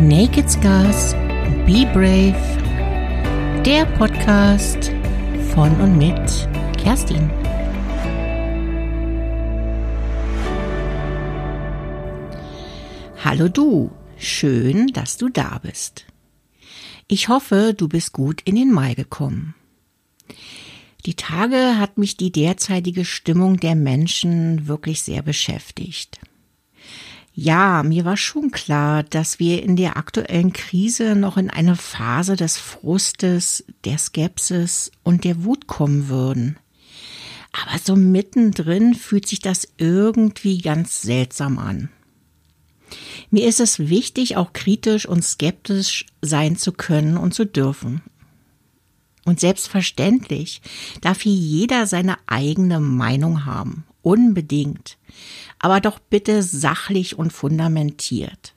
Naked Scars, Be Brave, der Podcast von und mit Kerstin. Hallo du, schön, dass du da bist. Ich hoffe, du bist gut in den Mai gekommen. Die Tage hat mich die derzeitige Stimmung der Menschen wirklich sehr beschäftigt. Ja, mir war schon klar, dass wir in der aktuellen Krise noch in eine Phase des Frustes, der Skepsis und der Wut kommen würden. Aber so mittendrin fühlt sich das irgendwie ganz seltsam an. Mir ist es wichtig, auch kritisch und skeptisch sein zu können und zu dürfen. Und selbstverständlich darf hier jeder seine eigene Meinung haben. Unbedingt. Aber doch bitte sachlich und fundamentiert.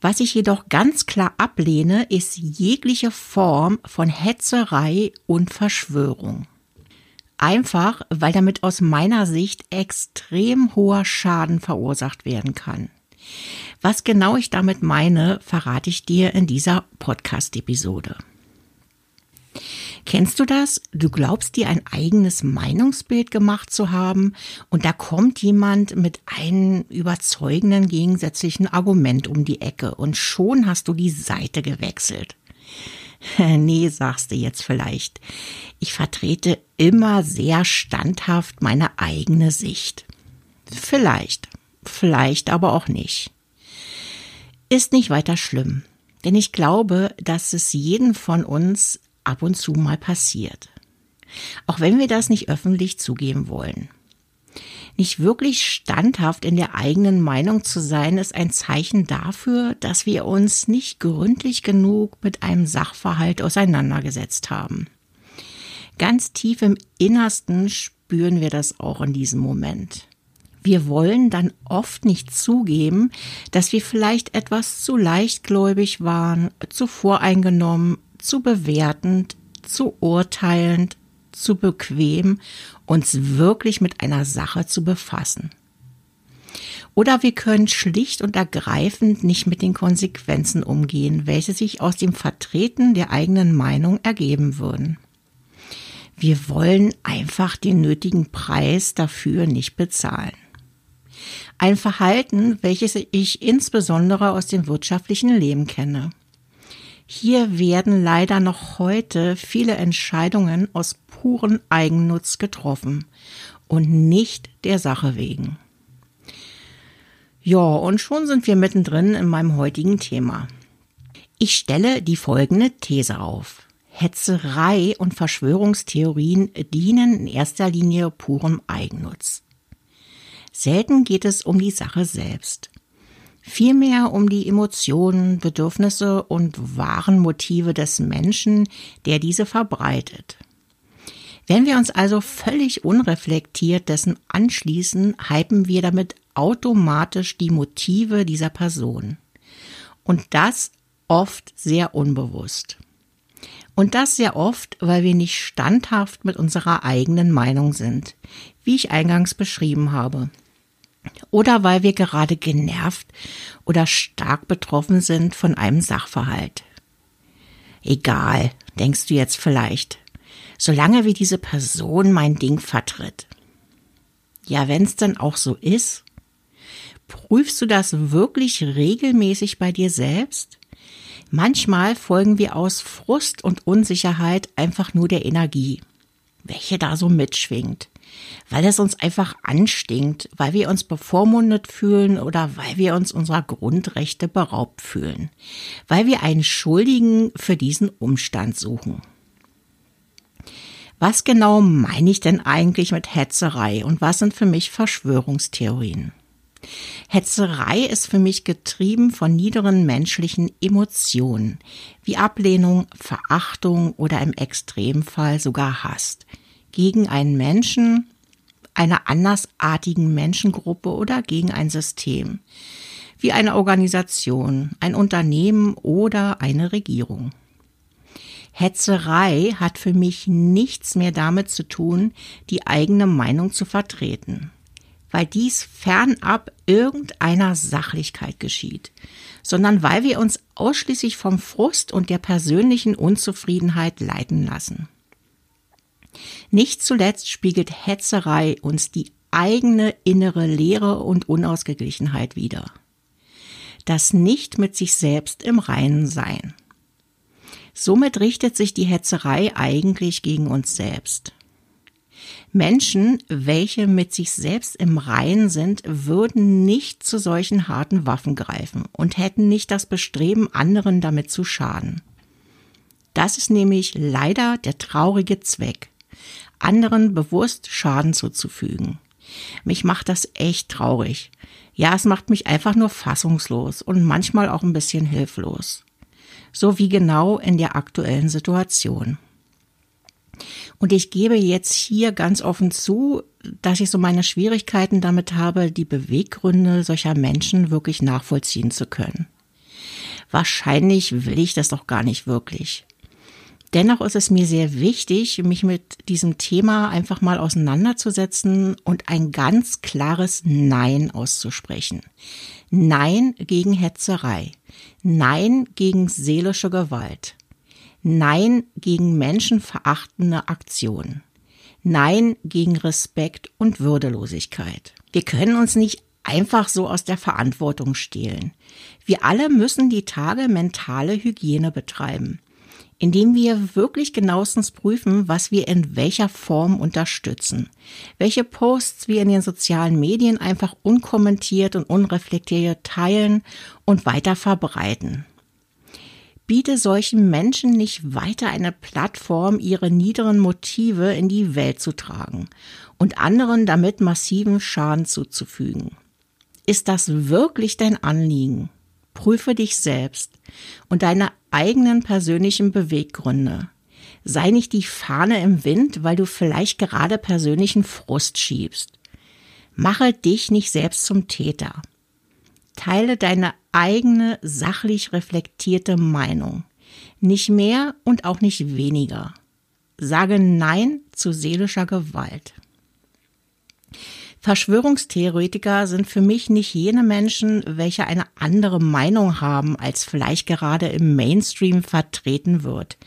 Was ich jedoch ganz klar ablehne, ist jegliche Form von Hetzerei und Verschwörung. Einfach, weil damit aus meiner Sicht extrem hoher Schaden verursacht werden kann. Was genau ich damit meine, verrate ich dir in dieser Podcast-Episode. Kennst du das? Du glaubst dir ein eigenes Meinungsbild gemacht zu haben und da kommt jemand mit einem überzeugenden gegensätzlichen Argument um die Ecke und schon hast du die Seite gewechselt. nee, sagst du jetzt vielleicht. Ich vertrete immer sehr standhaft meine eigene Sicht. Vielleicht, vielleicht aber auch nicht. Ist nicht weiter schlimm, denn ich glaube, dass es jeden von uns ab und zu mal passiert. Auch wenn wir das nicht öffentlich zugeben wollen. Nicht wirklich standhaft in der eigenen Meinung zu sein, ist ein Zeichen dafür, dass wir uns nicht gründlich genug mit einem Sachverhalt auseinandergesetzt haben. Ganz tief im Innersten spüren wir das auch in diesem Moment. Wir wollen dann oft nicht zugeben, dass wir vielleicht etwas zu leichtgläubig waren, zu voreingenommen zu bewertend, zu urteilend, zu bequem, uns wirklich mit einer Sache zu befassen. Oder wir können schlicht und ergreifend nicht mit den Konsequenzen umgehen, welche sich aus dem Vertreten der eigenen Meinung ergeben würden. Wir wollen einfach den nötigen Preis dafür nicht bezahlen. Ein Verhalten, welches ich insbesondere aus dem wirtschaftlichen Leben kenne. Hier werden leider noch heute viele Entscheidungen aus puren Eigennutz getroffen und nicht der Sache wegen. Ja, und schon sind wir mittendrin in meinem heutigen Thema. Ich stelle die folgende These auf. Hetzerei und Verschwörungstheorien dienen in erster Linie purem Eigennutz. Selten geht es um die Sache selbst vielmehr um die Emotionen, Bedürfnisse und wahren Motive des Menschen, der diese verbreitet. Wenn wir uns also völlig unreflektiert dessen anschließen, hypen wir damit automatisch die Motive dieser Person. Und das oft sehr unbewusst. Und das sehr oft, weil wir nicht standhaft mit unserer eigenen Meinung sind, wie ich eingangs beschrieben habe oder weil wir gerade genervt oder stark betroffen sind von einem Sachverhalt. Egal, denkst du jetzt vielleicht, solange wie diese Person mein Ding vertritt. Ja, wenn's dann auch so ist, prüfst du das wirklich regelmäßig bei dir selbst? Manchmal folgen wir aus Frust und Unsicherheit einfach nur der Energie, welche da so mitschwingt weil es uns einfach anstinkt, weil wir uns bevormundet fühlen oder weil wir uns unserer Grundrechte beraubt fühlen, weil wir einen Schuldigen für diesen Umstand suchen. Was genau meine ich denn eigentlich mit Hetzerei und was sind für mich Verschwörungstheorien? Hetzerei ist für mich getrieben von niederen menschlichen Emotionen, wie Ablehnung, Verachtung oder im Extremfall sogar Hass gegen einen Menschen, einer andersartigen Menschengruppe oder gegen ein System, wie eine Organisation, ein Unternehmen oder eine Regierung. Hetzerei hat für mich nichts mehr damit zu tun, die eigene Meinung zu vertreten. weil dies fernab irgendeiner Sachlichkeit geschieht, sondern weil wir uns ausschließlich vom Frust und der persönlichen Unzufriedenheit leiten lassen. Nicht zuletzt spiegelt Hetzerei uns die eigene innere Leere und Unausgeglichenheit wider. Das nicht mit sich selbst im Reinen sein. Somit richtet sich die Hetzerei eigentlich gegen uns selbst. Menschen, welche mit sich selbst im Reinen sind, würden nicht zu solchen harten Waffen greifen und hätten nicht das Bestreben, anderen damit zu schaden. Das ist nämlich leider der traurige Zweck, anderen bewusst Schaden zuzufügen. Mich macht das echt traurig. Ja, es macht mich einfach nur fassungslos und manchmal auch ein bisschen hilflos. So wie genau in der aktuellen Situation. Und ich gebe jetzt hier ganz offen zu, dass ich so meine Schwierigkeiten damit habe, die Beweggründe solcher Menschen wirklich nachvollziehen zu können. Wahrscheinlich will ich das doch gar nicht wirklich. Dennoch ist es mir sehr wichtig, mich mit diesem Thema einfach mal auseinanderzusetzen und ein ganz klares Nein auszusprechen. Nein gegen Hetzerei. Nein gegen seelische Gewalt. Nein gegen menschenverachtende Aktionen. Nein gegen Respekt und Würdelosigkeit. Wir können uns nicht einfach so aus der Verantwortung stehlen. Wir alle müssen die Tage mentale Hygiene betreiben, indem wir wirklich genauestens prüfen, was wir in welcher Form unterstützen, welche Posts wir in den sozialen Medien einfach unkommentiert und unreflektiert teilen und weiter verbreiten biete solchen Menschen nicht weiter eine Plattform, ihre niederen Motive in die Welt zu tragen und anderen damit massiven Schaden zuzufügen. Ist das wirklich dein Anliegen? Prüfe dich selbst und deine eigenen persönlichen Beweggründe. Sei nicht die Fahne im Wind, weil du vielleicht gerade persönlichen Frust schiebst. Mache dich nicht selbst zum Täter. Teile deine eigene sachlich reflektierte Meinung. Nicht mehr und auch nicht weniger. Sage Nein zu seelischer Gewalt. Verschwörungstheoretiker sind für mich nicht jene Menschen, welche eine andere Meinung haben, als vielleicht gerade im Mainstream vertreten wird.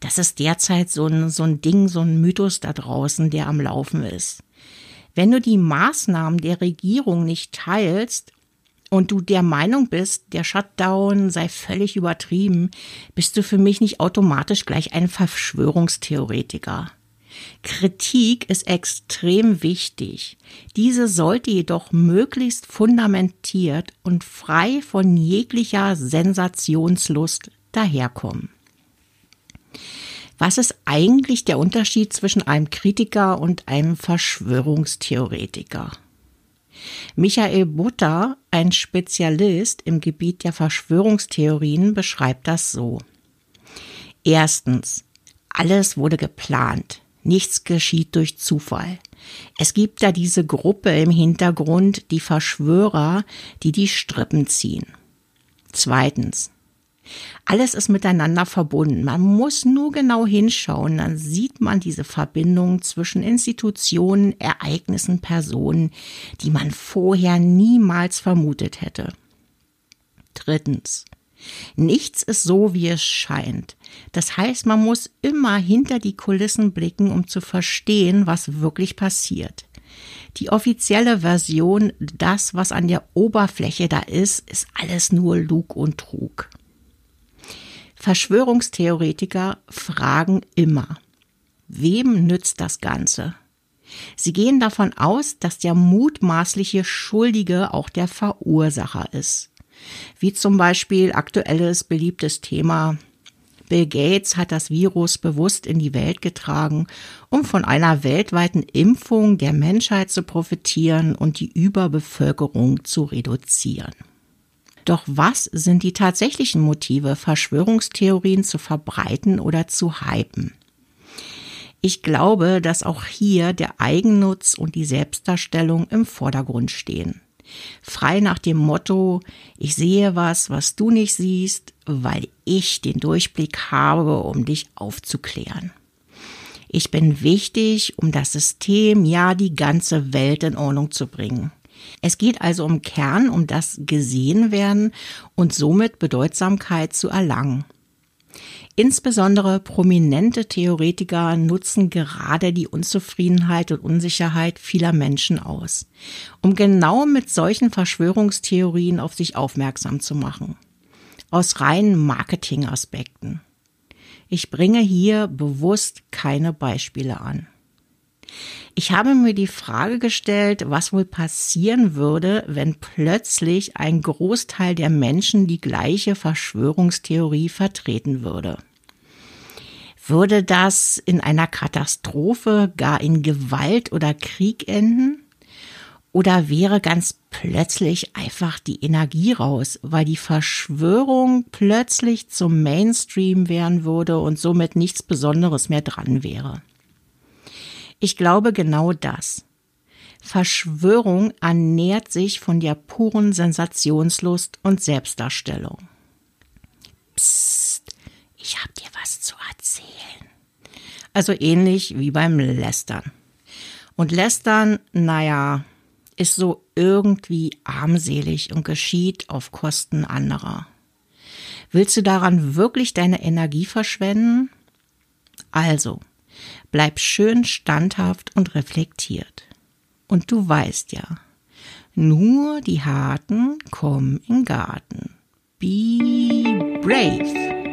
Das ist derzeit so ein, so ein Ding, so ein Mythos da draußen, der am Laufen ist. Wenn du die Maßnahmen der Regierung nicht teilst, und du der Meinung bist, der Shutdown sei völlig übertrieben, bist du für mich nicht automatisch gleich ein Verschwörungstheoretiker. Kritik ist extrem wichtig. Diese sollte jedoch möglichst fundamentiert und frei von jeglicher Sensationslust daherkommen. Was ist eigentlich der Unterschied zwischen einem Kritiker und einem Verschwörungstheoretiker? Michael Butter, ein Spezialist im Gebiet der Verschwörungstheorien, beschreibt das so. Erstens. Alles wurde geplant. Nichts geschieht durch Zufall. Es gibt da diese Gruppe im Hintergrund, die Verschwörer, die die Strippen ziehen. Zweitens. Alles ist miteinander verbunden. Man muss nur genau hinschauen, dann sieht man diese Verbindung zwischen Institutionen, Ereignissen, Personen, die man vorher niemals vermutet hätte. Drittens. Nichts ist so, wie es scheint. Das heißt, man muss immer hinter die Kulissen blicken, um zu verstehen, was wirklich passiert. Die offizielle Version, das, was an der Oberfläche da ist, ist alles nur Lug und Trug. Verschwörungstheoretiker fragen immer, wem nützt das Ganze? Sie gehen davon aus, dass der mutmaßliche Schuldige auch der Verursacher ist. Wie zum Beispiel aktuelles beliebtes Thema Bill Gates hat das Virus bewusst in die Welt getragen, um von einer weltweiten Impfung der Menschheit zu profitieren und die Überbevölkerung zu reduzieren. Doch was sind die tatsächlichen Motive, Verschwörungstheorien zu verbreiten oder zu hypen? Ich glaube, dass auch hier der Eigennutz und die Selbstdarstellung im Vordergrund stehen. Frei nach dem Motto, ich sehe was, was du nicht siehst, weil ich den Durchblick habe, um dich aufzuklären. Ich bin wichtig, um das System, ja die ganze Welt in Ordnung zu bringen. Es geht also um Kern, um das gesehen werden und somit Bedeutsamkeit zu erlangen. Insbesondere prominente Theoretiker nutzen gerade die Unzufriedenheit und Unsicherheit vieler Menschen aus, um genau mit solchen Verschwörungstheorien auf sich aufmerksam zu machen. Aus reinen Marketingaspekten. Ich bringe hier bewusst keine Beispiele an. Ich habe mir die Frage gestellt, was wohl passieren würde, wenn plötzlich ein Großteil der Menschen die gleiche Verschwörungstheorie vertreten würde. Würde das in einer Katastrophe, gar in Gewalt oder Krieg enden? Oder wäre ganz plötzlich einfach die Energie raus, weil die Verschwörung plötzlich zum Mainstream werden würde und somit nichts Besonderes mehr dran wäre? Ich glaube genau das. Verschwörung ernährt sich von der puren Sensationslust und Selbstdarstellung. Psst, ich hab dir was zu erzählen. Also ähnlich wie beim Lästern. Und Lästern, naja, ist so irgendwie armselig und geschieht auf Kosten anderer. Willst du daran wirklich deine Energie verschwenden? Also, Bleib schön standhaft und reflektiert. Und du weißt ja, nur die Harten kommen in Garten. Be brave.